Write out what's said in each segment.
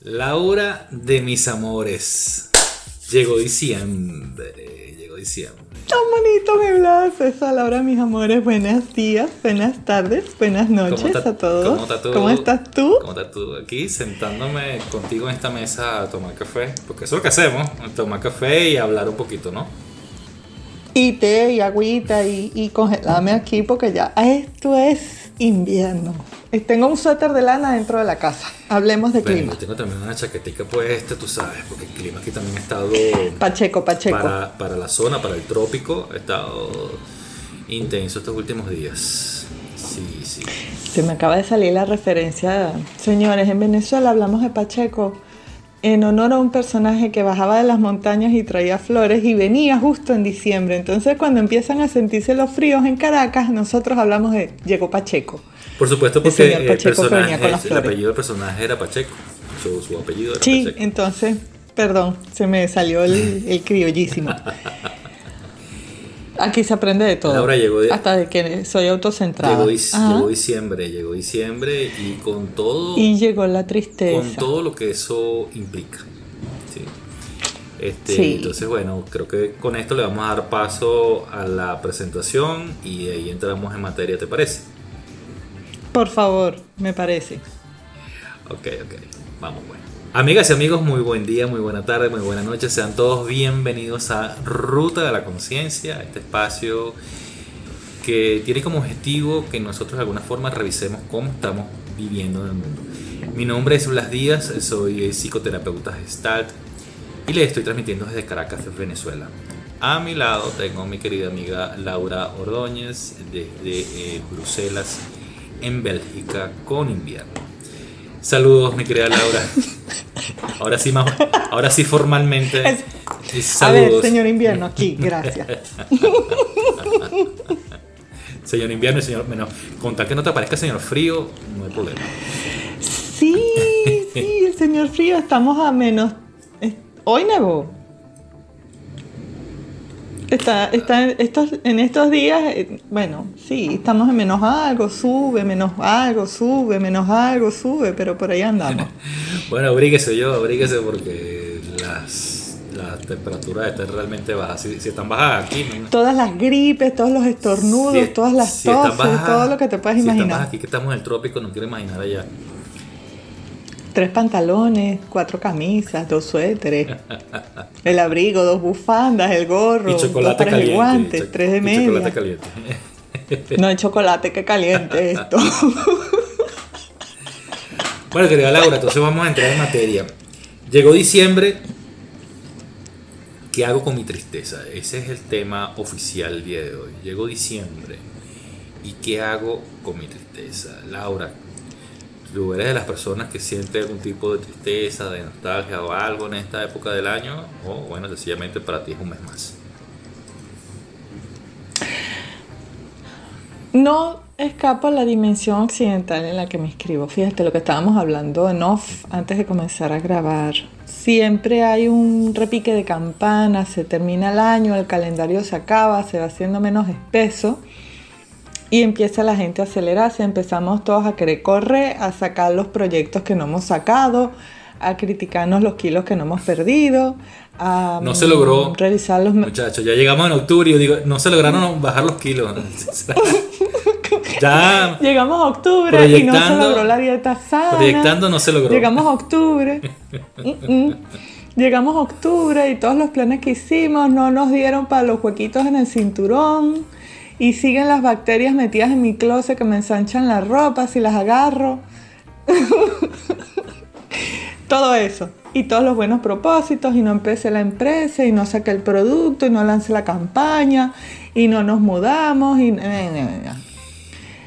Laura de mis amores. Llegó diciembre, llegó diciembre. Tan bonito me hablas esa, Laura, mis amores. Buenos días, buenas tardes, buenas noches a todos. ¿Cómo, estás tú? ¿Cómo estás tú? ¿Cómo estás tú? Aquí sentándome contigo en esta mesa a tomar café. Porque eso es lo que hacemos, tomar café y hablar un poquito, ¿no? Y té y agüita y, y congelarme aquí porque ya esto es invierno. Eh, tengo un suéter de lana dentro de la casa. Hablemos de Bueno, clima. yo tengo también una chaquetica puesta, tú sabes, porque el clima aquí también ha estado Pacheco, Pacheco. para, para la zona, para el trópico, ha estado intenso estos últimos días. Sí, sí. Se me acaba de salir la referencia. Señores, en Venezuela hablamos de Pacheco en honor a un personaje que bajaba de las montañas y traía flores y venía justo en diciembre. Entonces, cuando empiezan a sentirse los fríos en Caracas, nosotros hablamos de llegó Pacheco. Por supuesto, El porque el, venía personaje, con las el apellido del personaje era Pacheco. Su, su apellido era Sí, Pacheco. entonces, perdón, se me salió el, el criollísimo. Aquí se aprende de todo. Laura llegó de- hasta de que soy autocentrada. Llegó, diciembre, llegó diciembre y con todo, Y llegó la tristeza. con todo lo que eso implica. Sí. Este, Sí. Entonces, bueno, creo que con esto le vamos a dar paso a la presentación y de ahí entramos en materia, ¿te parece? Por favor, me parece. Ok, ok, vamos bueno. Amigas y amigos, muy buen día, muy buena tarde, muy buena noche. Sean todos bienvenidos a Ruta de la Conciencia, este espacio que tiene como objetivo que nosotros de alguna forma revisemos cómo estamos viviendo en el mundo. Mi nombre es Blas Díaz, soy psicoterapeuta gestalt y le estoy transmitiendo desde Caracas, Venezuela. A mi lado tengo a mi querida amiga Laura Ordóñez desde eh, Bruselas, en Bélgica, con invierno. Saludos, mi querida Laura. Ahora sí, más, ahora sí formalmente. A ver, Saludos. señor invierno, aquí, gracias. Señor invierno y señor. Bueno, contar que no te aparezca señor frío, no hay problema. Sí, sí, el señor frío, estamos a menos. Hoy nevó. Está, está, estos, en estos días, eh, bueno, sí, estamos en menos algo, sube, menos algo, sube, menos algo, sube, pero por ahí andamos. Bueno, abríguese yo, abríguese porque las, las temperaturas están realmente bajas. Si, si están bajas aquí, no, Todas las gripes, todos los estornudos, Si- todas las si están toses, bajas- todo lo que te si están imaginar. bajas aquí que estamos en el trópico, no quiero imaginar allá. Tres pantalones, cuatro camisas, dos suéteres, el abrigo, dos bufandas, el gorro, Y dos chocolate de caliente. guantes, cho- tres de media. chocolate caliente. No hay chocolate que caliente esto. Bueno, querida Laura, entonces vamos a entrar en materia. Llegó diciembre. ¿Qué hago con mi tristeza? Ese es el tema oficial el día de hoy. Llegó diciembre. ¿Y qué hago con mi tristeza? Laura, ¿tú eres de las personas que siente algún tipo de tristeza, de nostalgia o algo en esta época del año? O bueno, sencillamente para ti es un mes más. No escapo a la dimensión occidental en la que me escribo. Fíjate lo que estábamos hablando en off antes de comenzar a grabar. Siempre hay un repique de campanas, se termina el año, el calendario se acaba, se va haciendo menos espeso y empieza la gente a acelerarse. Empezamos todos a querer correr, a sacar los proyectos que no hemos sacado, a criticarnos los kilos que no hemos perdido, a No se logró. mm, revisar los... Muchachos, ya llegamos en octubre y yo digo, no se lograron bajar los kilos. ya Llegamos a octubre y no se logró la dieta sana. proyectando no se logró. Llegamos a octubre. Mm, mm. Llegamos a octubre y todos los planes que hicimos no nos dieron para los huequitos en el cinturón. Y siguen las bacterias metidas en mi closet que me ensanchan la ropa si las agarro. Todo eso. Y todos los buenos propósitos. Y no empecé la empresa. Y no saqué el producto. Y no lancé la campaña. Y no nos mudamos. Y...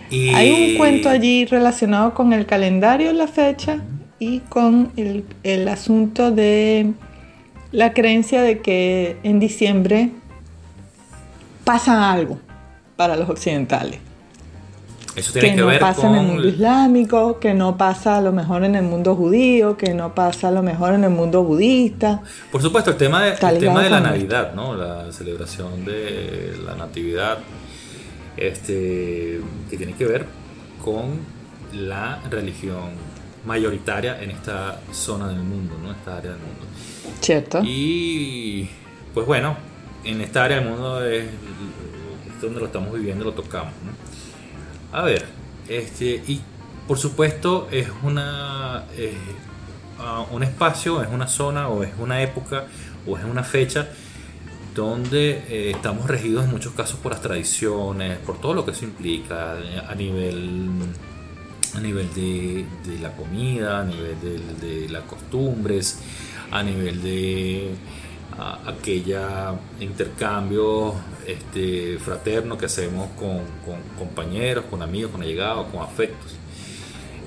Y- Hay un cuento allí relacionado con el calendario, la fecha y con el, el asunto de la creencia de que en diciembre pasa algo para los occidentales. Eso tiene que, que, no ver pasa con en el mundo islámico, que no pasa a lo mejor en el mundo judío, que no pasa a lo mejor en el mundo budista. Por supuesto, el tema de, el tema de la. Navidad, ¿no? La celebración de la Natividad, este, que tiene que ver con la religión mayoritaria en esta zona del mundo, ¿no? Esta área del mundo. ¿Cierto? Y pues bueno, en esta área del mundo es, donde lo estamos viviendo, lo tocamos. A ver, este, y por supuesto es una eh, un espacio, es una zona o es una época o es una fecha donde eh, estamos regidos en muchos casos por las tradiciones, por todo lo que eso implica eh, a nivel a nivel de, de la comida, a nivel de, de las costumbres, a nivel de a- aquella intercambio este, fraterno que hacemos con, con compañeros, con amigos, con allegados, con afectos.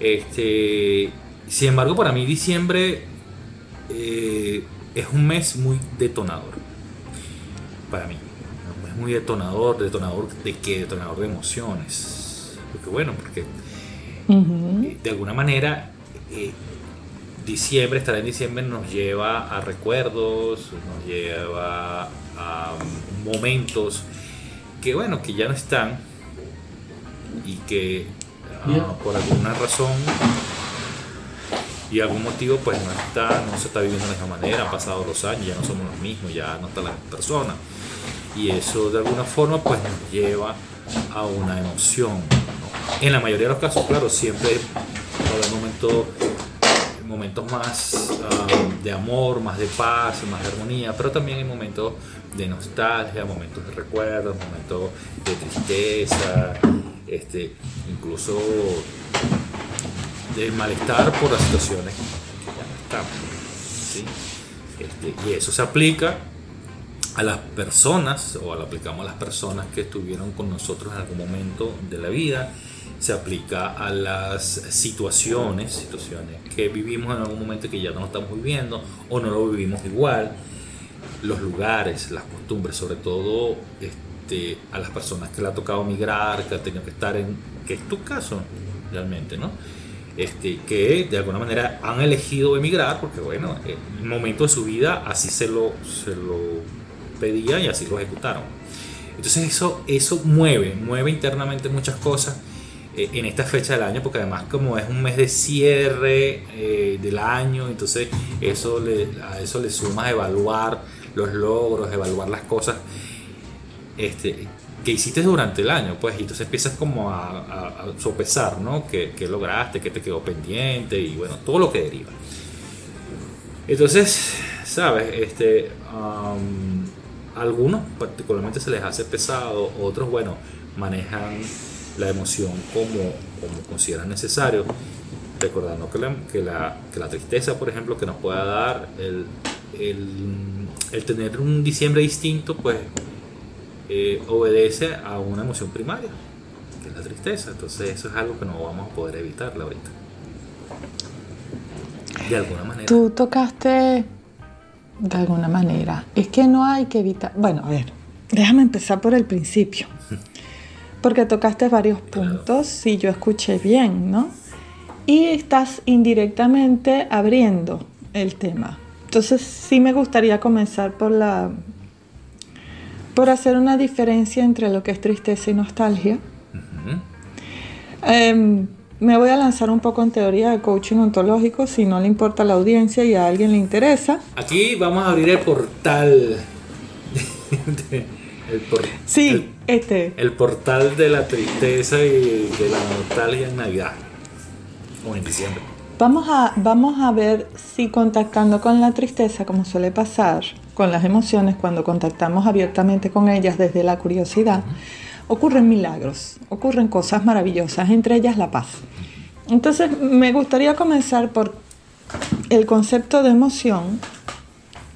Este, sin embargo, para mí diciembre eh, es un mes muy detonador. Para mí. Un mes muy detonador, detonador de qué? Detonador de emociones. Porque bueno, porque eh, de alguna manera eh, diciembre, estar en diciembre nos lleva a recuerdos, nos lleva a um, momentos que bueno, que ya no están y que ah, por alguna razón y algún motivo pues no está, no se está viviendo de la misma manera, han pasado los años, ya no somos los mismos, ya no está la misma persona y eso de alguna forma pues nos lleva a una emoción. En la mayoría de los casos, claro, siempre va a haber momentos, más ah, de amor, más de paz, más de armonía, pero también hay momentos de nostalgia, momentos de recuerdos, momentos de tristeza, este, incluso de malestar por las situaciones que ya no estamos. Este, y eso se aplica a las personas, o lo aplicamos a las personas que estuvieron con nosotros en algún momento de la vida, se aplica a las situaciones, situaciones que vivimos en algún momento que ya no estamos viviendo o no lo vivimos igual, los lugares, las costumbres, sobre todo este, a las personas que le ha tocado migrar, que han tenido que estar en, que es tu caso realmente, ¿no? Este, que de alguna manera han elegido emigrar porque bueno, en el momento de su vida así se lo, se lo pedía y así lo ejecutaron. Entonces eso, eso mueve, mueve internamente muchas cosas en esta fecha del año, porque además como es un mes de cierre eh, del año, entonces eso le, a eso le sumas evaluar los logros, evaluar las cosas este, que hiciste durante el año, pues, y entonces empiezas como a, a- sopesar, ¿no? ¿Qué, qué lograste, qué te quedó pendiente y bueno, todo lo que deriva. Entonces, ¿sabes? Este, algunos particularmente se les hace pesado, otros, bueno, manejan la emoción como, como consideran necesario, recordando que la, que, la, tristeza, por ejemplo, que nos pueda dar el, el, tener un diciembre distinto, pues eh, obedece a una emoción primaria, que es la tristeza. Entonces eso es algo que no vamos a poder evitarla ahorita. De alguna manera. Tú tocaste de alguna manera. Es que no hay que evitar. Bueno, a ver, déjame empezar por el principio. Porque tocaste varios puntos, si yo escuché bien, ¿no? Y estás indirectamente abriendo el tema. Entonces, sí me gustaría comenzar por la. por hacer una diferencia entre lo que es tristeza y nostalgia. Em, me voy a lanzar un poco en teoría de coaching ontológico, si no le importa a la audiencia y a alguien le interesa. Aquí vamos a abrir el portal. el, por- Sí, el, este. el portal de la tristeza y de la nostalgia en Navidad. O en diciembre. Vamos a, vamos a ver si contactando con la tristeza, como suele pasar con las emociones, cuando contactamos abiertamente con ellas desde la curiosidad, ocurren milagros, ocurren cosas maravillosas, entre ellas la paz. Entonces, me gustaría comenzar por el concepto de emoción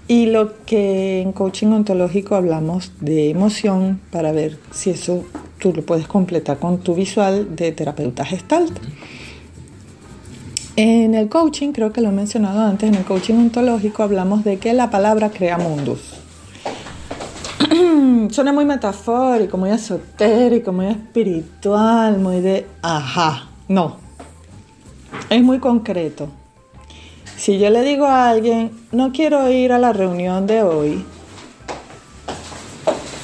y lo que en coaching ontológico hablamos de emoción para ver si eso tú lo puedes completar con tu visual de terapeuta gestalt. En el coaching, creo que lo he mencionado antes, en el coaching ontológico hablamos de que la palabra crea mundos. suena muy metafórico, muy esotérico, muy espiritual, muy de, ajá, no. Es muy concreto. Si yo le digo a alguien, no quiero ir a la reunión de hoy,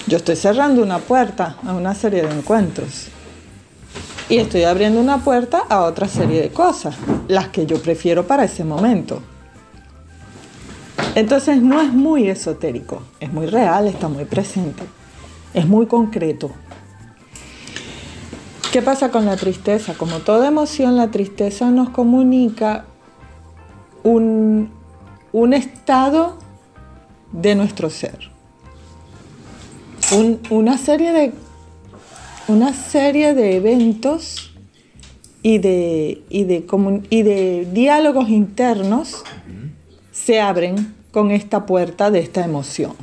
yo estoy cerrando una puerta a una serie de encuentros. Y estoy abriendo una puerta a otra serie de cosas, las que yo prefiero para ese momento. Entonces no es muy esotérico, es muy real, está muy presente, es muy concreto. ¿Qué pasa con la tristeza? Como toda emoción, la tristeza nos comunica un, un estado de nuestro ser. una, serie de, una serie de eventos y de, y de, y de diálogos internos se abren con esta puerta de esta emoción.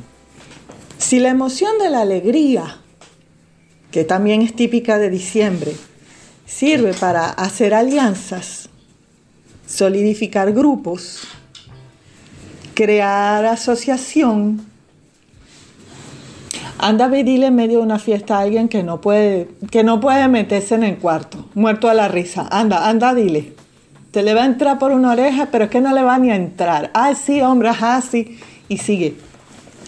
Si la emoción de la alegría, que también es típica de diciembre, sirve para hacer alianzas, solidificar grupos, crear asociación, anda a dile en medio de una fiesta a alguien que no puede, que no puede meterse en el cuarto, muerto a la risa. Anda, anda, dile. Te le va a entrar por una oreja, pero es que no le va ni a entrar. Ah, sí, hombre, ajá, sí. Y sigue.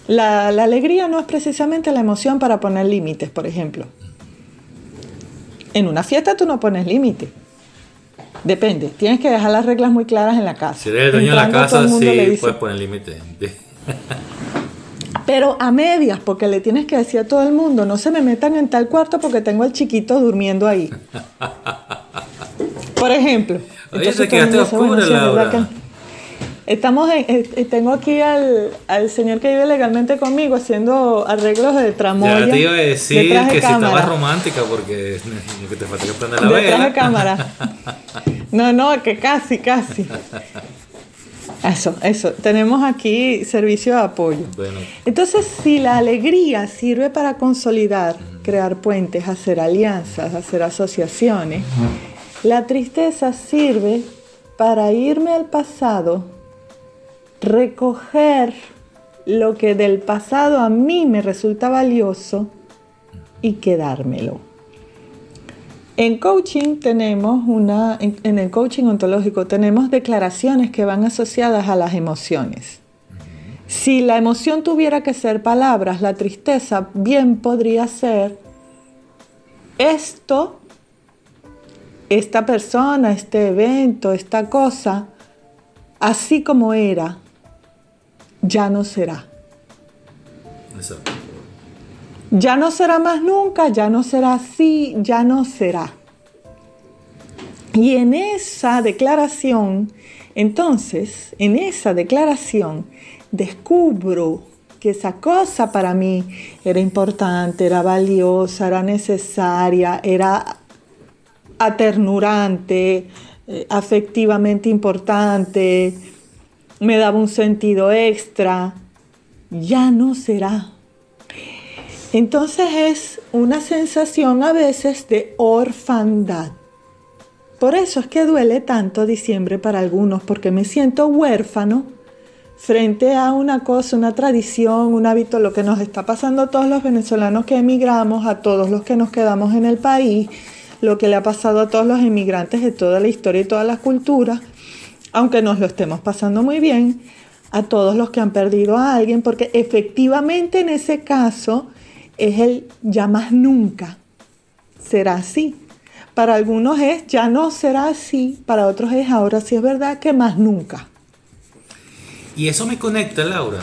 La, alegría no es precisamente la emoción para poner límites, por ejemplo. En una fiesta tú no pones límite. Depende, tienes que dejar las reglas muy claras en la casa. Si eres el dueño de la casa, sí, puedes poner límite. Pero a medias, porque le tienes que decir a todo el mundo, no se me metan en tal cuarto porque tengo al chiquito durmiendo ahí. Por ejemplo. Oye, te quedaste oscura, Laura. Estamos en, tengo aquí al, al, señor que vive legalmente conmigo haciendo arreglos de tramoya. Ya te iba a decir que si estaba romántica porque que te falta que prender la vela. de cámara. No, no, que casi, casi. Eso, eso. Tenemos aquí servicio de apoyo. Bueno. Entonces, si la alegría sirve para consolidar, crear puentes, hacer alianzas, hacer asociaciones, la tristeza sirve para irme al pasado, recoger lo que del pasado a mí me resulta valioso y quedármelo. En coaching tenemos una, en, el coaching ontológico tenemos declaraciones que van asociadas a las emociones. Si la emoción tuviera que ser palabras, la tristeza bien podría ser esto esta persona, este evento, esta cosa, así como era, ya no será. Ya no será más nunca, ya no será así, ya no será. Y en esa declaración, entonces, en esa declaración, descubro que esa cosa para mí era importante, era valiosa, era necesaria, era aternurante, eh, afectivamente importante, me daba un sentido extra, ya no será. Entonces es una sensación a veces de orfandad. Por eso es que duele tanto diciembre para algunos, porque me siento huérfano frente a una cosa, una tradición, un hábito, lo que nos está pasando a todos los venezolanos que emigramos, a todos los que nos quedamos en el país, lo que le ha pasado a todos los inmigrantes de toda la historia y todas las culturas, aunque nos lo estemos pasando muy bien, a todos los que han perdido a alguien, porque efectivamente en ese caso es el ya más nunca será así. Para algunos es ya no será así, para otros es ahora sí es verdad que más nunca. Y eso me conecta, Laura,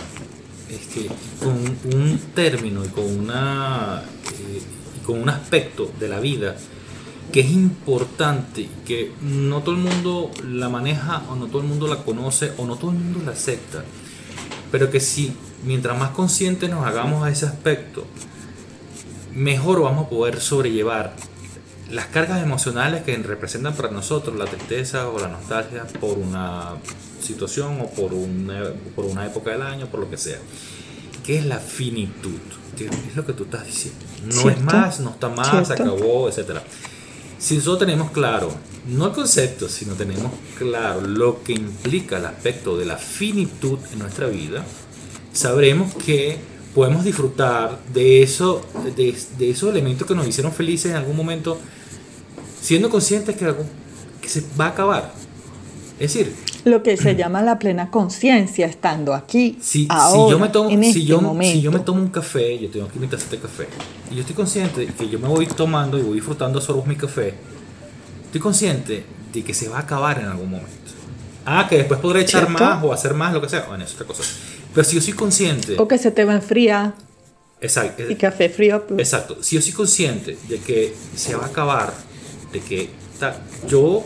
con un término y con, una, eh, con un aspecto de la vida que es importante, que no todo el mundo la maneja o no todo el mundo la conoce o no todo el mundo la acepta, pero que si mientras más conscientes nos hagamos a ese aspecto, mejor vamos a poder sobrellevar las cargas emocionales que representan para nosotros la tristeza o la nostalgia por una situación o por una, por una época del año, por lo que sea. ¿Qué es la finitud? Es lo que tú estás diciendo. No es más, no está más, se acabó, etcétera. Si nosotros tenemos claro, no el concepto, sino tenemos claro lo que implica el aspecto de la finitud en nuestra vida, sabremos que podemos disfrutar de, eso, de, esos elementos que nos hicieron felices en algún momento, siendo conscientes que, algo, que se va a acabar. Es decir, lo que se llama la plena conciencia estando aquí. Si, ahora, si, yo me tomo, en si, este yo, momento. si yo me tomo un café, yo tengo aquí mi taza de café, y yo estoy consciente de que yo me voy tomando y voy disfrutando sorbos mi café, estoy consciente de que se va a acabar en algún momento. Ah, que después podré echar ¿Cierto? más o hacer más, lo que sea, bueno, es otra cosa. Pero si yo soy consciente, O que se te va a enfriar exacto, y café frío. pues, Exacto. Si yo soy consciente de que se va a acabar, de que yo,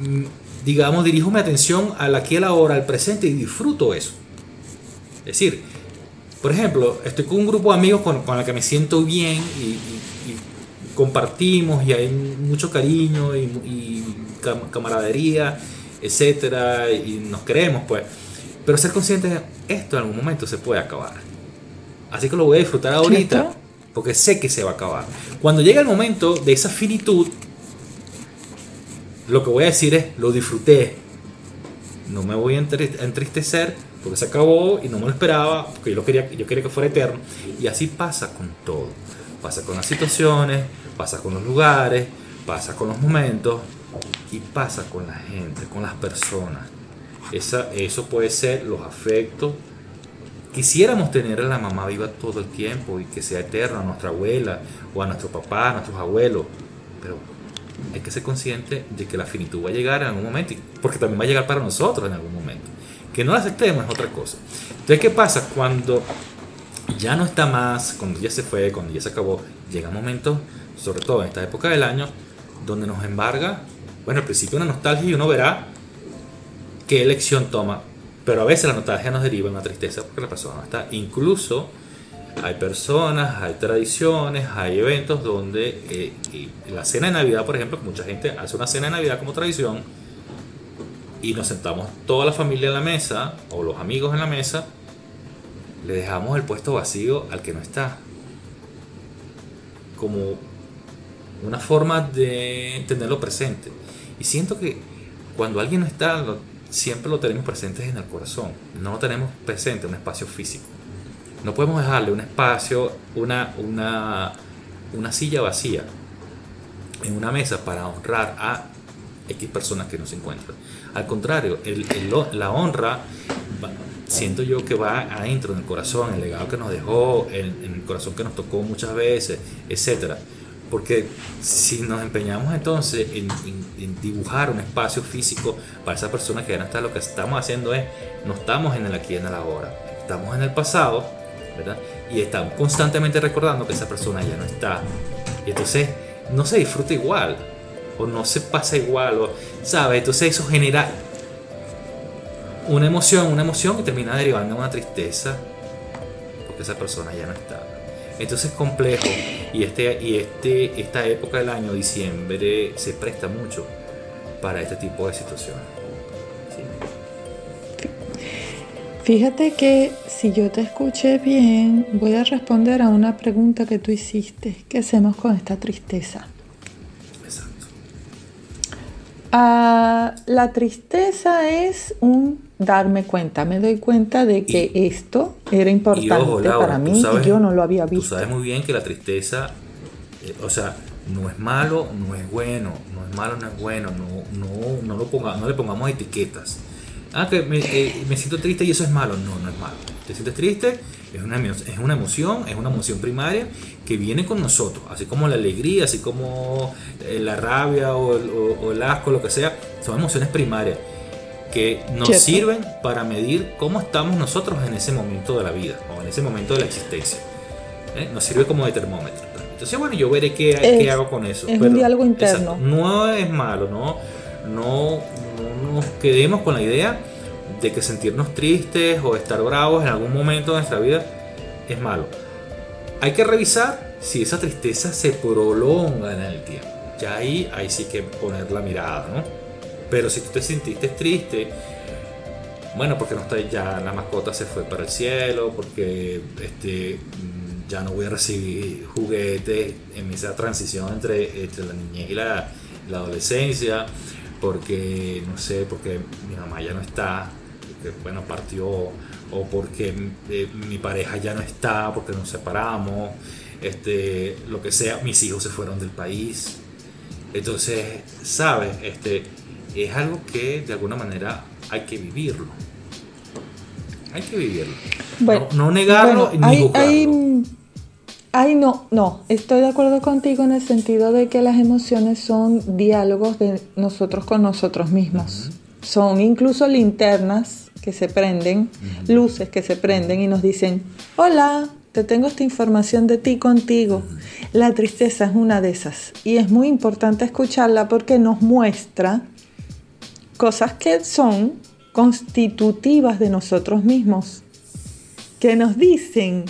mm, digamos, dirijo mi atención al aquí la hora, al presente y disfruto eso. Es decir, por ejemplo, estoy con un grupo de amigos con, con el que me siento bien y, y- y compartimos y hay mucho cariño y, y cam- camaradería, etcétera, y nos queremos, pues. Pero ser consciente de esto en algún momento se puede acabar. Así que lo voy a disfrutar ahorita, porque sé que se va a acabar. Cuando llegue el momento de esa finitud, lo que voy a decir es, lo disfruté. No me voy a entri- a entristecer porque se acabó y no me lo esperaba, porque yo, lo quería, yo quería que fuera eterno. Y así pasa con todo. Pasa con las situaciones, pasa con los lugares, pasa con los momentos y pasa con la gente, con las personas. Esa, eso puede ser los afectos, Quisiéramos tener a la mamá viva todo el tiempo y que sea eterna, a nuestra abuela o a nuestro papá, a nuestros abuelos, pero hay que ser consciente de que la finitud va a llegar en algún momento, porque también va a llegar para nosotros en algún momento. Que no la aceptemos es otra cosa. Entonces, ¿qué pasa? Cuando ya no está más, cuando ya se fue, cuando ya se acabó, llegan momentos, sobre todo en esta época del año, donde nos embarga, bueno, al principio una nostalgia y uno verá qué elección toma. Pero a veces la nostalgia nos deriva en una tristeza porque la persona no está. Incluso hay personas, hay tradiciones, hay eventos donde eh, la cena de Navidad, por ejemplo, mucha gente hace una cena de Navidad como tradición y nos sentamos toda la familia en la mesa o los amigos en la mesa, le dejamos el puesto vacío al que no está. Como una forma de tenerlo presente. Y siento que cuando alguien no está, siempre lo tenemos presente en el corazón. No lo tenemos presente en un espacio físico. No podemos dejarle un espacio, una, una, una silla vacía en una mesa para honrar a X personas que no se encuentran. Al contrario, el- la honra, siento yo que va adentro, en el corazón, el legado que nos dejó, en, el corazón que nos tocó muchas veces, etcétera. Porque si nos empeñamos entonces en, en- en dibujar un espacio físico para esa persona que ya no está, lo que estamos haciendo es, no estamos en el aquí y en el ahora, estamos en el pasado, Y estamos constantemente recordando que esa persona ya no está. Y entonces no se disfruta igual, o no se pasa igual, o, ¿sabes? Entonces eso genera una emoción, una emoción que termina derivando en una tristeza, porque esa persona ya no está. Entonces es complejo y, este, y este, esta época del año, diciembre, se presta mucho para este tipo de situaciones. Fíjate que si yo te escuché bien, voy a responder a una pregunta que tú hiciste. ¿Qué hacemos con esta tristeza? Exacto. Ah, la tristeza es un darme cuenta. Me doy cuenta de que esto era importante Y ojo, Laura, para tú mí sabes- y yo no lo había Tú visto. sabes muy bien que la tristeza, eh, o sea, no es malo, no es bueno, no es malo, no es bueno, no, no, no, lo ponga, no le pongamos etiquetas. Ah, que me, eh, me siento triste y eso es malo. No, no es malo. Te sientes triste, es una, es una emoción, es una emoción primaria que viene con nosotros. Así como la alegría, así como eh, la rabia o el, o- o el asco, lo que sea, son emociones primarias que nos Cierto. sirven para medir cómo estamos nosotros en ese momento de la vida o en ese momento de la existencia. ¿eh? Nos sirve como de termómetro. Entonces, bueno, yo veré qué, hago con eso. es un diálogo interno. exacto, no es malo, no, no nos quedemos con la idea de que sentirnos tristes o estar bravos en algún momento de nuestra vida es malo. Hay que revisar si esa tristeza se prolonga en el tiempo. Ya ahí, ahí sí que poner la mirada, ¿no? Pero si tú te sentiste triste, bueno, porque no está ya la mascota se fue para el cielo, porque este ya no voy a recibir juguetes en esa transición entre, entre la niñez y la, la adolescencia, porque no sé, porque mi mamá ya no está, porque bueno, partió o porque eh, mi pareja ya no está, porque nos separamos, este, lo que sea, mis hijos se fueron del país. Entonces, ¿sabes? Este, es algo que de alguna manera hay que vivirlo. Hay que vivirlo. no, negarlo ni hay, hay, no, no, estoy de acuerdo contigo en el sentido de que las emociones son diálogos de nosotros con nosotros mismos. Son incluso linternas que se prenden, luces que se prenden y nos dicen, hola, te tengo esta información de ti contigo. La tristeza es una de esas y es muy importante escucharla porque nos muestra cosas que son constitutivas de nosotros mismos, que nos dicen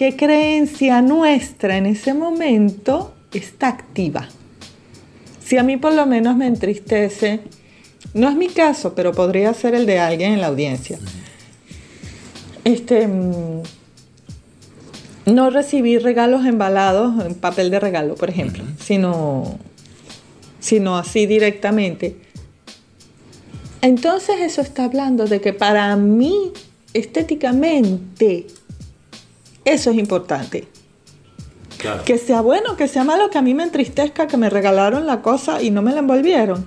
qué creencia nuestra en ese momento está activa. Si a mí por lo menos me entristece, no es mi caso, pero podría ser el de alguien en la audiencia. Este mm, no recibir regalos embalados en papel de regalo, por ejemplo, sino, sino así directamente. Entonces eso está hablando de que para mí, estéticamente, eso es importante. Que sea bueno, que sea malo, que a mí me entristezca, que me regalaron la cosa y no me la envolvieron.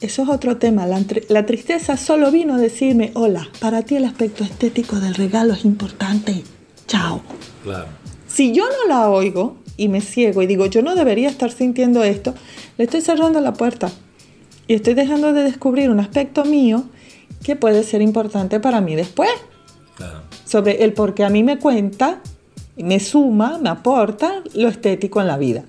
Eso es otro tema. La, la, tristeza solo vino a decirme, hola, para ti el aspecto estético del regalo es importante. Chao. Claro. Si yo no la oigo y me ciego y digo, yo no debería estar sintiendo esto, le estoy cerrando la puerta y estoy dejando de descubrir un aspecto mío que puede ser importante para mí después. Sobre el por qué a mí me cuenta, me suma, me aporta lo estético en la vida.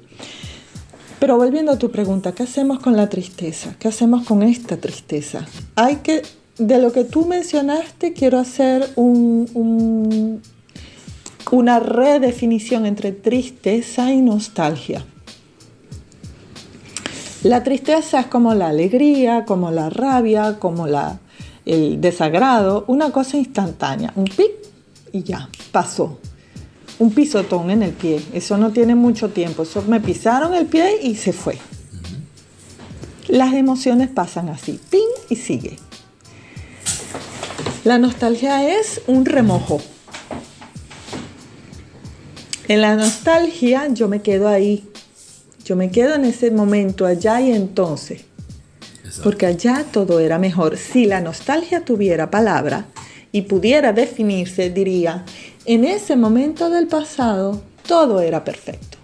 Pero volviendo a tu pregunta, ¿qué hacemos con la tristeza? ¿Qué hacemos con esta tristeza? Hay que, de lo que tú mencionaste, quiero hacer un, una redefinición entre tristeza y nostalgia. La tristeza es como la alegría, como la rabia, como la, el desagrado, una cosa instantánea, un pic y ya, pasó. Un pisotón en el pie, eso no tiene mucho tiempo, eso me pisaron el pie y se fue. Las emociones pasan así, ping y sigue. La nostalgia es un remojo, en la nostalgia yo me quedo ahí. Yo me quedo en ese momento allá y entonces. Porque allá todo era mejor. Si la nostalgia tuviera palabra y pudiera definirse, diría, en ese momento del pasado todo era perfecto.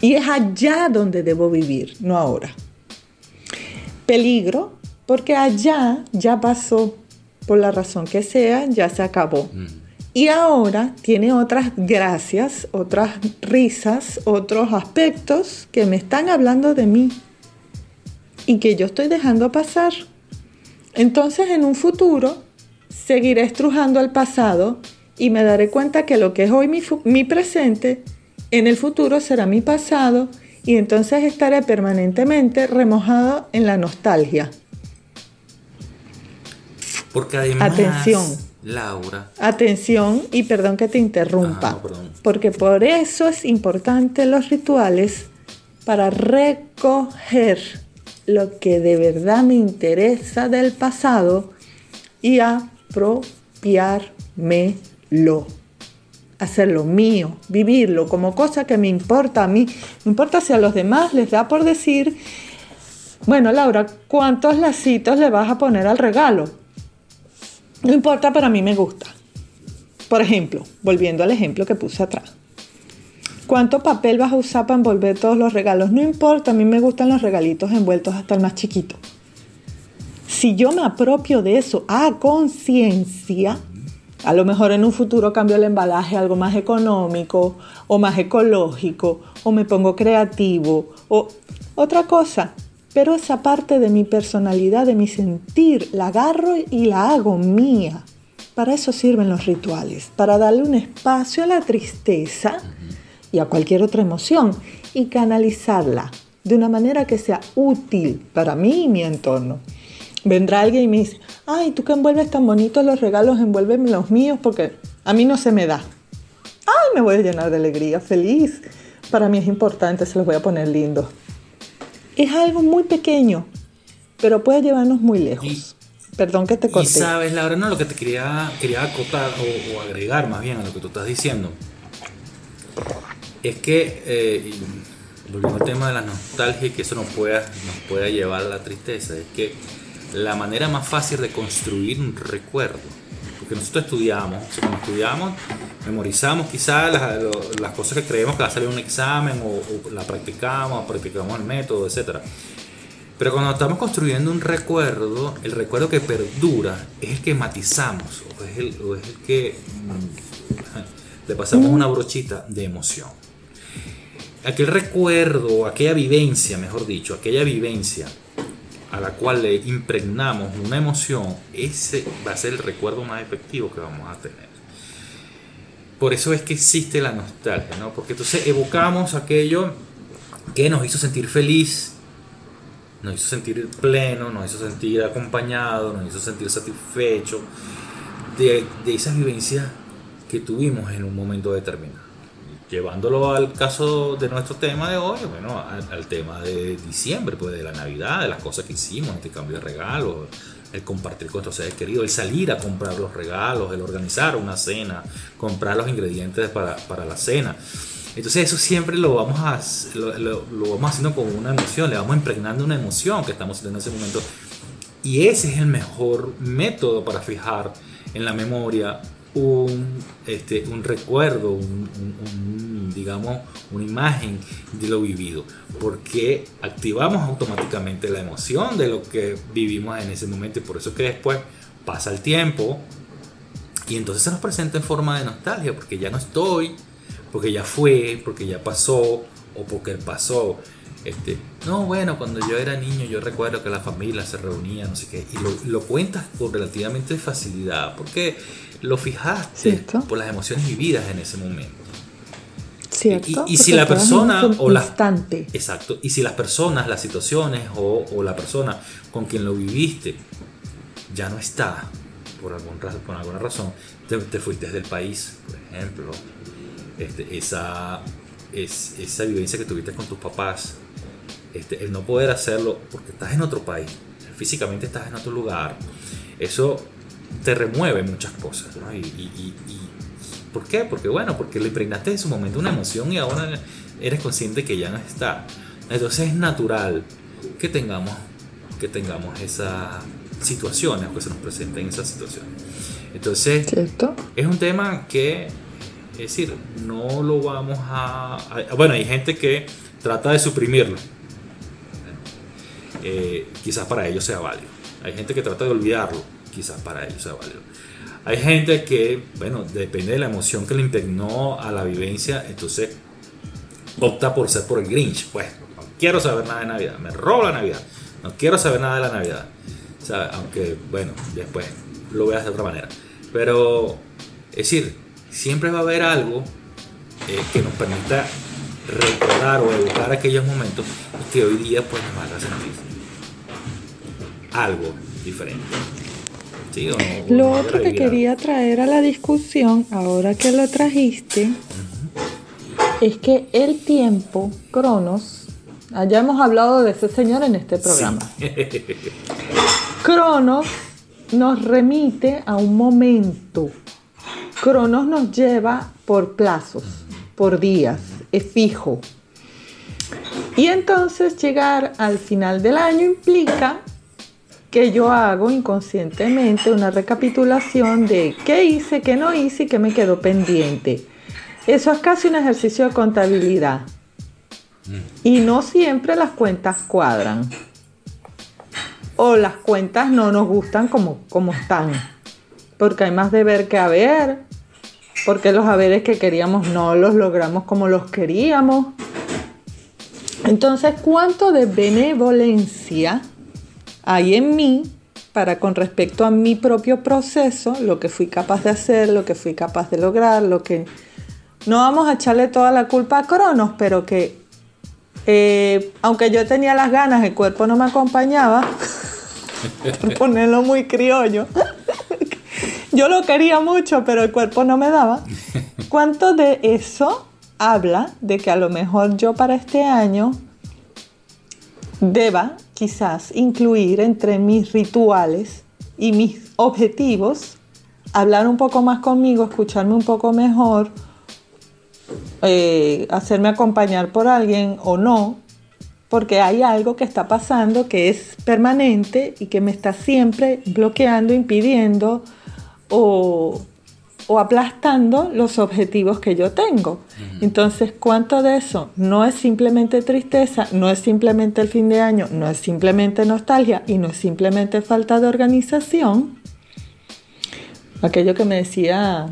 Y es allá donde debo vivir, no ahora. Peligro, porque allá ya pasó, por la razón que sea, ya se acabó. Mm. Y ahora tiene otras gracias, otras risas, otros aspectos que me están hablando de mí y que yo estoy dejando pasar. Entonces en un futuro seguiré estrujando al pasado y me daré cuenta que lo que es hoy mi, mi presente, en el futuro será mi pasado y entonces estaré permanentemente remojado en la nostalgia. Porque además... Atención Laura. Atención y perdón que te interrumpa, porque por eso es importante los rituales para recoger lo que de verdad me interesa del pasado y apropiármelo. Hacerlo mío, vivirlo como cosa que me importa a mí. No importa si a los demás les da por decir, bueno Laura, ¿cuántos lacitos le vas a poner al regalo? No importa, pero a mí me gusta. Por ejemplo, volviendo al ejemplo que puse atrás. ¿Cuánto papel vas a usar para envolver todos los regalos? No importa, a mí me gustan los regalitos envueltos hasta el más chiquito. Si yo me apropio de eso a conciencia, a lo mejor en un futuro cambio el embalaje a algo más económico o más ecológico o me pongo creativo o otra cosa. Pero esa parte de mi personalidad, de mi sentir, la agarro y la hago mía. Para eso sirven los rituales, para darle un espacio a la tristeza y a cualquier otra emoción y canalizarla de una manera que sea útil para mí y mi entorno. Vendrá alguien y me dice, ay, tú que envuelves tan bonitos los regalos, envuélveme los míos porque a mí no se me da. Ay, me voy a llenar de alegría, feliz. Para mí es importante, se los voy a poner lindos es algo muy pequeño, pero puede llevarnos muy lejos. Perdón que te corté. Y sabes, Laura, no, lo que te quería, quería acotar o, agregar más bien a lo que tú estás diciendo es que, eh, volviendo al tema de la nostalgia y que eso nos pueda, nos pueda llevar a la tristeza, es que la manera más fácil de construir un recuerdo, porque nosotros estudiamos, cuando estudiamos, memorizamos quizás las, cosas que creemos que va a salir un examen o, o la practicamos, o practicamos el método, etcétera pero cuando estamos construyendo un recuerdo, el recuerdo que perdura es el que matizamos o es el, que mm, le pasamos una brochita de emoción. Aquel recuerdo, aquella vivencia, mejor dicho, aquella vivencia a la cual le impregnamos una emoción, ese va a ser el recuerdo más efectivo que vamos a tener. Por eso es que existe la nostalgia, ¿no? Porque entonces evocamos aquello que nos hizo sentir feliz, nos hizo sentir pleno, nos hizo sentir acompañado, nos hizo sentir satisfecho de, de esas vivencias que tuvimos en un momento determinado. Llevándolo al caso de nuestro tema de hoy, bueno, al, tema de diciembre, pues de la Navidad, de las cosas que hicimos, este cambio de regalos, el compartir con nuestros seres queridos, el salir a comprar los regalos, el organizar una cena, comprar los ingredientes para, para la cena. Entonces eso siempre lo vamos, a, lo, vamos haciendo con una emoción, le vamos impregnando una emoción que estamos sintiendo en ese momento. Y ese es el mejor método para fijar en la memoria un, este, un recuerdo, un, digamos, una imagen de lo vivido, porque activamos automáticamente la emoción de lo que vivimos en ese momento y por eso que después pasa el tiempo y entonces se nos presenta en forma de nostalgia, porque ya no estoy porque ya fue, porque ya pasó o porque pasó. Este, no, bueno, cuando yo era niño yo recuerdo que la familia se reunía, no sé qué, y lo, cuentas con relativamente facilidad, porque lo fijaste por las emociones vividas en ese momento. Cierto, y, si la persona o la exacto y si las personas las situaciones o, o, la persona con quien lo viviste ya no está por, algún, por alguna razón te, te fuiste del país por ejemplo este, esa, es, esa vivencia que tuviste con tus papás, este, el no poder hacerlo porque estás en otro país, físicamente estás en otro lugar, eso te remueve muchas cosas. Y, ¿Por qué? Porque bueno, porque le impregnaste en su momento una emoción y ahora eres consciente que ya no está. Entonces es natural que tengamos, que tengamos esas situaciones, que se nos presenten esas situaciones. Entonces, es un tema que es decir, no lo vamos a... bueno, hay gente que trata de suprimirlo. Eh, quizás para ellos sea válido. Hay gente que trata de olvidarlo. Quizás para ellos sea válido. Hay gente que, bueno, depende de la emoción que le impregnó a la vivencia, entonces opta por ser por el Grinch. Pues, no quiero saber nada de Navidad. Me robo la Navidad. No quiero saber nada de la Navidad. Aunque, bueno, después lo veas de otra manera. Pero, es decir, siempre va a haber algo eh, que nos permita recordar o evocar aquellos momentos que hoy día pues nos haga sentir algo diferente. lo otro que quería traer a la discusión, ahora que lo trajiste, es que el tiempo, Cronos, ya hemos hablado de ese señor en este programa. Cronos nos remite a un momento Cronos nos lleva por plazos, por días, es fijo. Y entonces llegar al final del año implica que yo hago inconscientemente una recapitulación de qué hice, qué no hice y qué me quedó pendiente. Eso es casi un ejercicio de contabilidad. Y no siempre las cuentas cuadran. O las cuentas no nos gustan como, como están. Porque hay más deber que haber porque los haberes que queríamos no los logramos como los queríamos. Entonces, ¿cuánto de benevolencia hay en mí para con respecto a mi propio proceso, lo que fui capaz de hacer, lo que fui capaz de lograr, lo que... No vamos a echarle toda la culpa a Cronos, pero que eh, aunque yo tenía las ganas, el cuerpo no me acompañaba, por ponerlo muy criollo. Yo lo quería mucho, pero el cuerpo no me daba. ¿Cuánto de eso habla de que a lo mejor yo para este año deba quizás incluir entre mis rituales y mis objetivos, hablar un poco más conmigo, escucharme un poco mejor, eh, hacerme acompañar por alguien o no, porque hay algo que está pasando que es permanente y que me está siempre bloqueando, impidiendo o, aplastando los objetivos que yo tengo. Entonces, ¿cuánto de eso no es simplemente tristeza, no es simplemente el fin de año, no es simplemente nostalgia y no es simplemente falta de organización? Aquello que me decía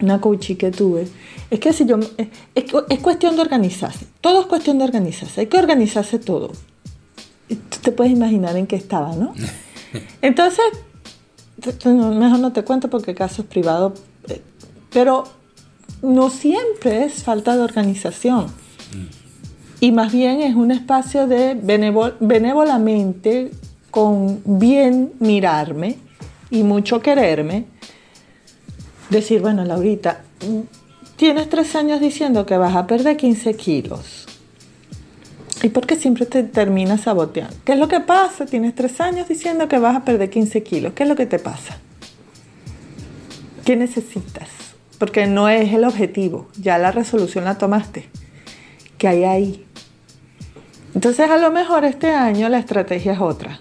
una coach que tuve, es que si yo, es, cuestión de organizarse, todo es cuestión de organizarse, hay que organizarse todo. tú te puedes imaginar en qué estaba, ¿no? Entonces, mejor no te cuento porque el caso es privado, eh, pero no siempre es falta de organización. Y más bien es un espacio de benévolamente, con bien mirarme y mucho quererme, decir, bueno, Laurita, tienes tres años diciendo que vas a perder 15 kilos. ¿Y por qué siempre te terminas saboteando? ¿Qué es lo que pasa? Tienes tres años diciendo que vas a perder 15 kilos. ¿Qué es lo que te pasa? ¿Qué necesitas? Porque no es el objetivo. Ya la resolución la tomaste. ¿Qué hay ahí? Entonces a lo mejor este año la estrategia es otra.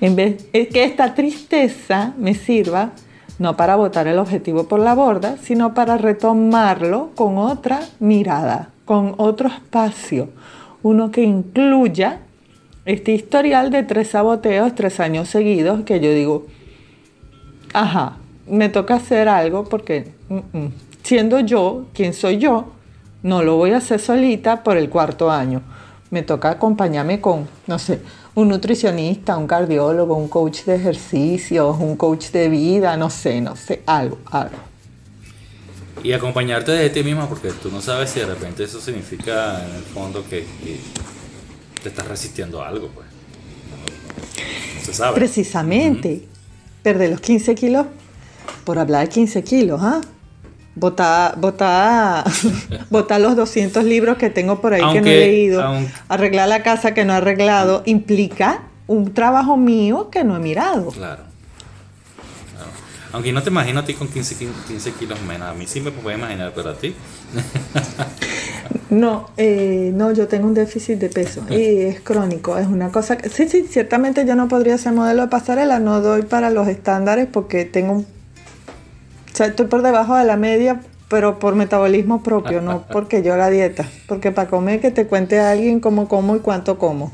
En vez de que esta tristeza me sirva no para botar el objetivo por la borda, sino para retomarlo con otra mirada, con otro espacio, uno que incluya este historial de tres saboteos, tres años seguidos, que yo digo, ajá, me toca hacer algo porque mm, mm, siendo yo quien soy yo, no lo voy a hacer solita por el cuarto año. Me toca acompañarme con, no sé, un nutricionista, un cardiólogo, un coach de ejercicios, un coach de vida, no sé, no sé, algo, algo. Y acompañarte de ti misma porque tú no sabes si de repente eso significa en el fondo que, te estás resistiendo a algo, pues. No se sabe. Precisamente, perder los 15 kilos por hablar de 15 kilos, ¿ah? botar, botar, botar los 200 libros que tengo por ahí que no he leído, arreglar la casa que no he arreglado, implica un trabajo mío que no he mirado. Claro. Aunque no te imagino a ti con 15, 15 kilos menos, a mí sí me puedo imaginar, pero a ti. no, eh, no, yo tengo un déficit de peso y es crónico, es una cosa que, sí, sí, ciertamente yo no podría ser modelo de pasarela, no doy para los estándares porque tengo un o sea, estoy por debajo de la media, pero por metabolismo propio, no porque yo haga dieta. Porque para comer que te cuente a alguien cómo como y cuánto como.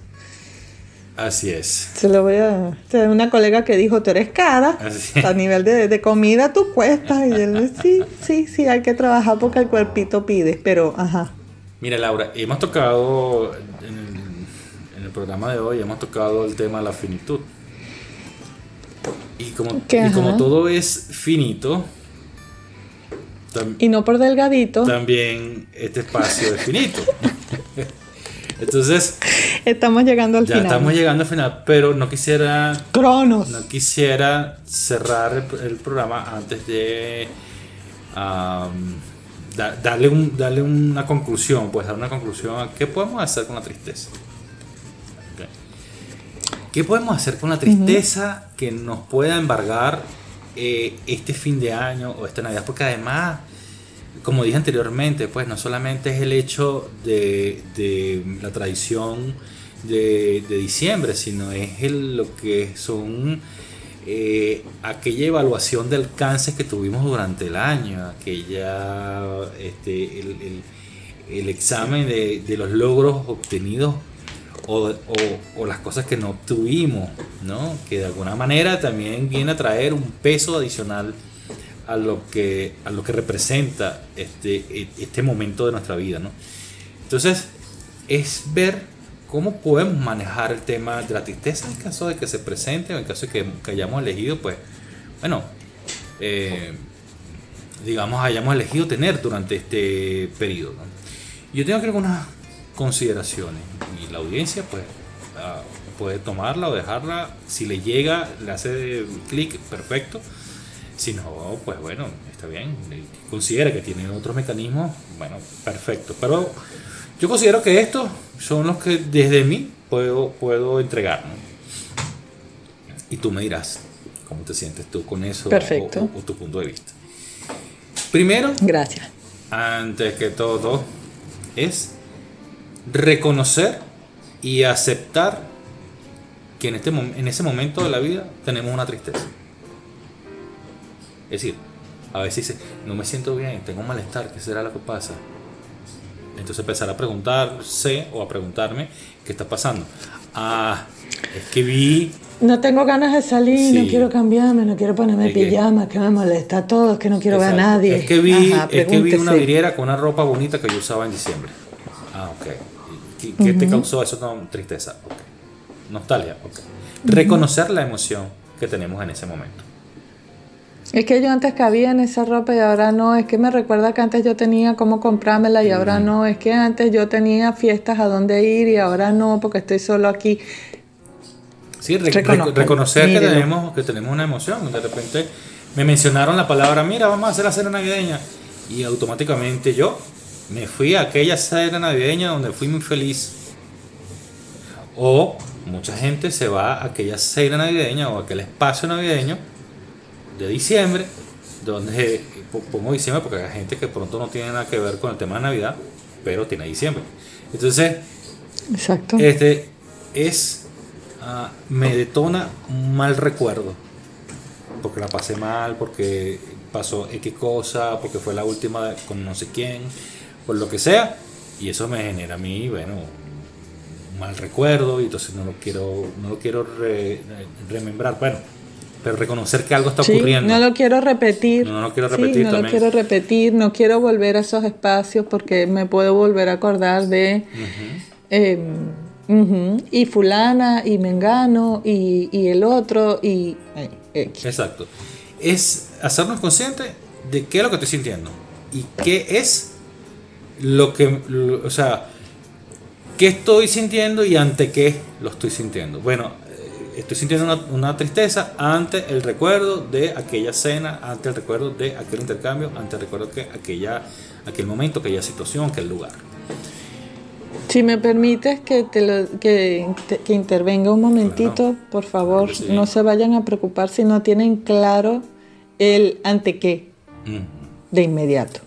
Así es. Se lo voy a... una colega que dijo, tú eres cara, a nivel de, comida tú cuestas. Y él, sí, sí, sí, hay que trabajar porque el cuerpito pide, pero, ajá. Mira, Laura, hemos tocado, en el, programa de hoy, hemos tocado el tema de la finitud. Y como, y como todo es finito, y no por delgadito. También este espacio es finito. Entonces. Estamos llegando al ya final. Estamos llegando al final, pero no quisiera. Cronos. No quisiera cerrar el, programa antes de. darle, un, darle una conclusión, pues dar una conclusión a qué podemos hacer con la tristeza. ¿Qué podemos hacer con la tristeza que nos pueda embargar eh, este fin de año o esta Navidad, porque además, como dije anteriormente, pues no solamente es el hecho de, la tradición de, diciembre, sino es lo que son eh, aquella evaluación de alcances que tuvimos durante el año, aquella, este, el, examen de, de los logros obtenidos o, las cosas que no obtuvimos, ¿no? que de alguna manera también viene a traer un peso adicional a lo que, a lo que representa este, este momento de nuestra vida. ¿no? Entonces, es ver cómo podemos manejar el tema de la tristeza en caso de que se presente o en caso de que, hayamos elegido, pues, bueno, eh, digamos, hayamos elegido tener durante este periodo. Yo tengo que algunas consideraciones y la audiencia pues puede tomarla o dejarla si le llega le hace clic perfecto si no pues bueno está bien considera que tiene otros mecanismos bueno perfecto pero yo considero que estos son los que desde mí puedo puedo entregar Y tú me dirás cómo te sientes tú con eso Perfecto. O, o tu punto de vista. Primero, Gracias. antes que todo, es reconocer y aceptar que en, este, en ese momento de la vida tenemos una tristeza. Es decir, a veces dice, no me siento bien, tengo un malestar, ¿qué será lo que pasa? Entonces empezar a preguntarse o a preguntarme qué está pasando. Ah, es que vi No tengo ganas de salir, Sí. no quiero cambiarme, no quiero ponerme Es que- pijama, que me molesta todo, es que no quiero ver a nadie. Es que vi, Ajá, es que vi una vidriera con una ropa bonita que yo usaba en diciembre. Ah, ok. ¿Qué, qué te causó eso? Tristeza. Nostalgia. Ok. Reconocer la emoción que tenemos en ese momento. Es que yo antes cabía en esa ropa y ahora no. Es que me recuerda que antes yo tenía cómo comprármela y ahora no. Es que antes yo tenía fiestas a dónde ir y ahora no porque estoy solo aquí. Sí, reconocer que tenemos, que tenemos una emoción. De repente me mencionaron la palabra, mira, vamos a hacer la cena navideña. Y automáticamente yo me fui a aquella cena navideña donde fui muy feliz. O mucha gente se va a aquella cena navideña o a aquel espacio navideño de diciembre, donde po- pongo diciembre porque hay gente que pronto no tiene nada que ver con el tema de Navidad, pero tiene diciembre. Entonces, Exacto. este es ah, me detona un mal recuerdo porque la pasé mal porque pasó X cosa porque fue la última con no sé quién por lo que sea y eso me genera a mí bueno un mal recuerdo y entonces no lo quiero no lo quiero re- remembrar bueno pero reconocer que algo está Sí, ocurriendo no lo quiero repetir. No, no lo quiero Sí, repetir no lo quiero repetir. No quiero volver a esos espacios porque me puedo volver a acordar de. eh, ujú, y fulana y mengano y, y el otro y eh. Exacto. Es hacernos conscientes de qué es lo que estoy sintiendo y qué es lo que, lo- o sea, qué estoy sintiendo y ante qué lo estoy sintiendo. Bueno, estoy sintiendo una, una tristeza ante el recuerdo de aquella cena, ante el recuerdo de aquel intercambio, ante el recuerdo que aquella, aquel momento, aquella situación, aquel lugar. Si me permites que, te lo- que, te- que intervenga un momentito, Claro. por favor, sí. no se vayan a preocupar si no tienen claro el ante qué Mm. de inmediato.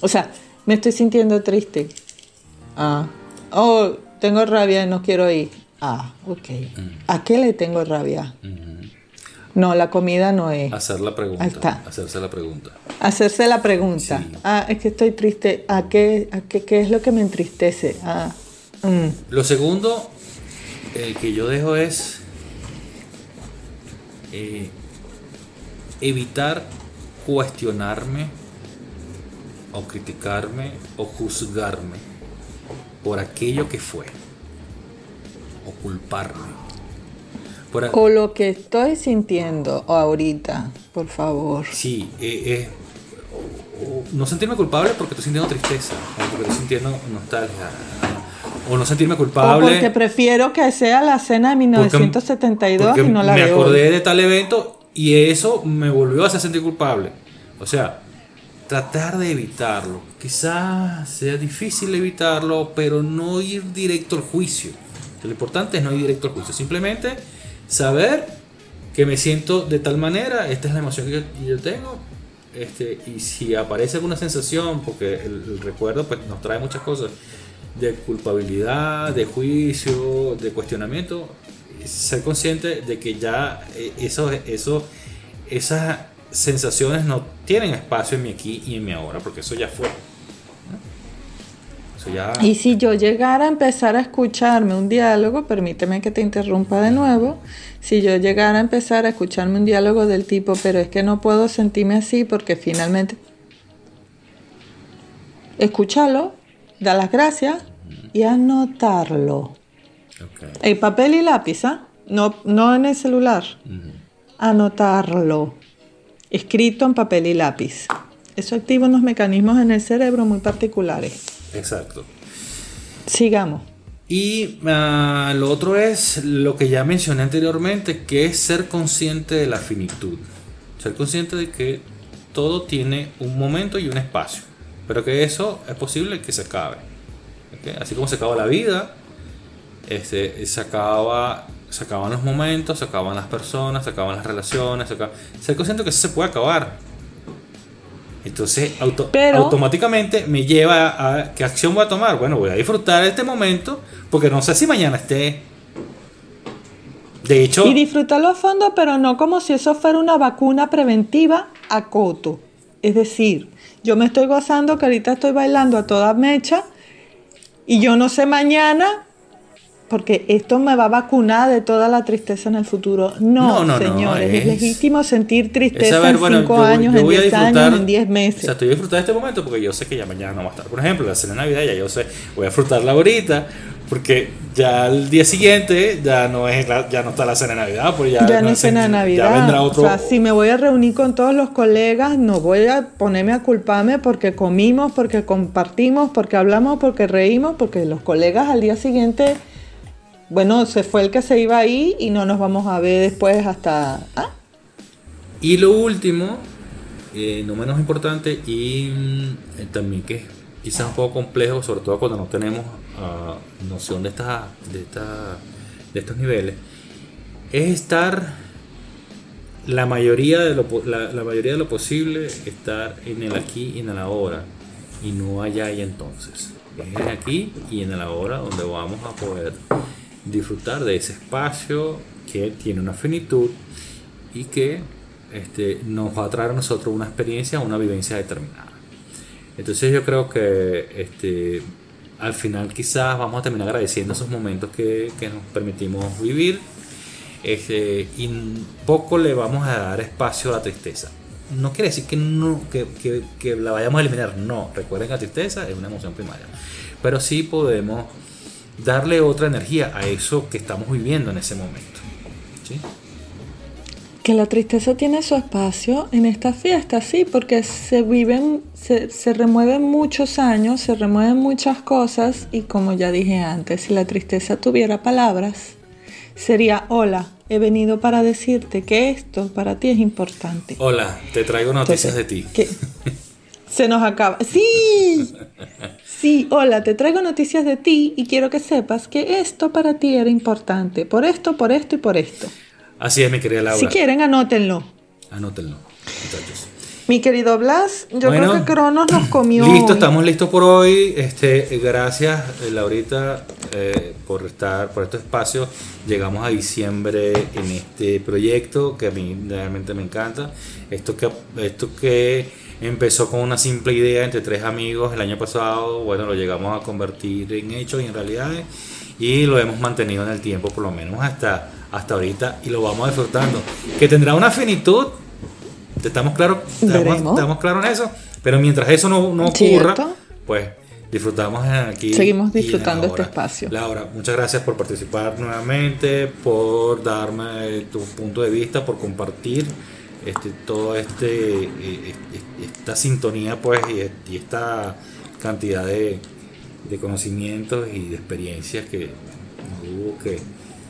O sea, me estoy sintiendo triste. Ah. Oh, tengo rabia y no quiero ir. Ah, ok. ¿A qué le tengo rabia? No, la comida no es. Hacer la pregunta. Ahí está. Hacerse la pregunta. Hacerse la pregunta. Sí. Ah, es que estoy triste. ¿A qué, a qué, qué es lo que me entristece? Ah, mm. Lo segundo eh, que yo dejo es eh, evitar cuestionarme o criticarme o juzgarme por aquello que fue o culparme. Por O lo que estoy sintiendo ahorita, por favor. Sí, eh, eh, o- o no sentirme culpable porque estoy sintiendo tristeza, o porque estoy sintiendo nostalgia, o no sentirme O culpable. porque prefiero que sea la cena de Porque- 1972 porque y no la me de acordé de tal evento y eso me volvió a hacer sentir culpable. O sea, tratar de evitarlo. Quizás sea difícil evitarlo, pero no ir directo al juicio. Lo importante es no ir directo al juicio. Simplemente saber que me siento de tal manera, esta es la emoción que yo, tengo. Este, y si aparece alguna sensación, porque el, recuerdo pues, nos trae muchas cosas, de culpabilidad, de juicio, de cuestionamiento, ser consciente de que ya eh, eso, eso, esas sensaciones no tienen espacio en mi aquí y en mi ahora, porque eso ya fue. ¿No? Eso ya... Y si yo llegara a empezar a escucharme un diálogo, permíteme que te interrumpa de nuevo, si yo llegara a empezar a escucharme un diálogo del tipo, pero es que no puedo sentirme así porque finalmente... Escúchalo, da las gracias y anotarlo. Ok. El papel y lápiz, ¿ah? No, no en el celular. Anotarlo. Escrito en papel y lápiz. Eso activa unos mecanismos en el cerebro muy particulares. Exacto. Sigamos. Y ah, lo otro es lo que ya mencioné anteriormente, que es ser consciente de la finitud. Ser consciente de que todo tiene un momento y un espacio, pero que eso es posible que se acabe. Así como se acaba la vida, este, se acaba se acaban los momentos, se acaban las personas, se acaban las relaciones, se acaba... Ser consciente que eso se puede acabar. Entonces, automáticamente me lleva a, qué acción voy a tomar. Bueno, voy a disfrutar este momento porque no sé si mañana esté. De hecho. Y disfrutarlo a fondo, pero no como si eso fuera una vacuna preventiva a coto. Es decir, yo me estoy gozando que ahorita estoy bailando a toda mecha y yo no sé mañana porque esto me va a vacunar de toda la tristeza en el futuro. No, señores, es... legítimo sentir tristeza en 5 años, en 10 años, en 10 meses. O sea, estoy disfrutando este momento porque yo sé que ya mañana no va a estar. Por ejemplo, la cena de Navidad, ya yo sé, voy a disfrutarla ahorita porque ya el día siguiente ya no es ya no está la cena de Navidad, pues ya, ya no es cena de Navidad. Ya vendrá otro. O sea, si me voy a reunir con todos los colegas, no voy a ponerme a culparme porque comimos, porque compartimos, porque hablamos, porque reímos, porque los colegas al día siguiente bueno, se fue el que se iba ahí y no nos vamos a ver después hasta... ¿ah? Y lo último, eh, no menos importante y mm, también que es quizás un poco complejo, sobre todo cuando no tenemos ah, noción de, esta, de, esta, de estos niveles, es estar la mayoría, de lo, la, mayoría de lo posible, estar en el aquí y en el ahora y no allá y entonces. Es aquí y en el ahora donde vamos a poder disfrutar de ese espacio que tiene una finitud y que este, nos va a traer a nosotros una experiencia, una vivencia determinada. Entonces yo creo que este, al final quizás vamos a terminar agradeciendo esos momentos que, nos permitimos vivir este, y poco le vamos a dar espacio a la tristeza. No quiere decir que, no, que, que la vayamos a eliminar, no. Recuerden que la tristeza es una emoción primaria. Pero sí podemos darle otra energía a eso que estamos viviendo en ese momento. Que la tristeza tiene su espacio en esta fiesta, sí, porque se viven, se, se, remueven muchos años, se remueven muchas cosas y como ya dije antes, si la tristeza tuviera palabras, sería hola, he venido para decirte que esto para ti es importante. Hola, te traigo noticias de ti. se nos acaba. Sí, Sí, hola, te traigo noticias de ti y quiero que sepas que esto para ti era importante. Por esto, por esto y por esto. Así es, mi querida Laura. Si quieren, anótenlo. Anótenlo, muchachos. Mi querido Blas, yo creo que Cronos nos comió. Listo, estamos listos por hoy. Este, gracias, eh, Laurita, eh, por estar, por este espacio. Llegamos a diciembre en este proyecto que a mí realmente me encanta. Esto que, esto que Empezó con una simple idea entre tres amigos el año pasado, bueno, lo llegamos a convertir en hechos y en realidades y lo hemos mantenido en el tiempo por lo menos hasta, hasta ahorita y lo vamos disfrutando. Que tendrá una finitud, estamos claros estamos, claros en eso, pero mientras eso no, no ocurra, pues disfrutamos aquí. Seguimos disfrutando este espacio. Laura, muchas gracias por participar nuevamente, por darme tu punto de vista, por compartir este, todo este, eh, esta sintonía pues y, esta cantidad de, conocimientos y de experiencias que hubo que,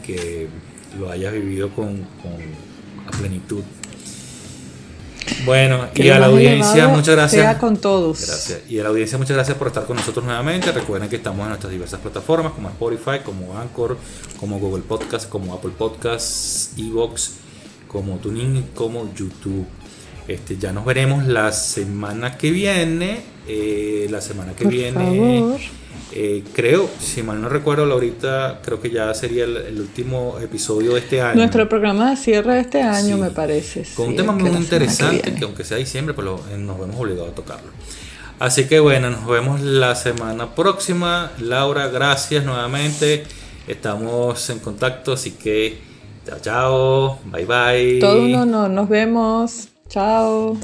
que lo hayas vivido con, con a plenitud. Bueno, y a la audiencia, muchas gracias. con todos. Gracias. Y a la audiencia, muchas gracias por estar con nosotros nuevamente. Recuerden que estamos en nuestras diversas plataformas como Spotify, como Anchor, como Google Podcast, como Apple Podcasts, Evox como Tuning, como YouTube. Este, ya nos veremos la semana que viene. Eh, la semana que viene. Eh, creo, si mal no recuerdo, ahorita creo que ya sería el, último episodio de este año. Nuestro programa de cierre de este año, me parece. Con un tema muy interesante, que, aunque sea diciembre, pues eh, nos vemos obligados a tocarlo. Así que bueno, nos vemos la semana próxima. Laura, gracias nuevamente. Estamos en contacto, así que Chao, chao. Bye, bye. Todo un honor. Nos vemos. Chao.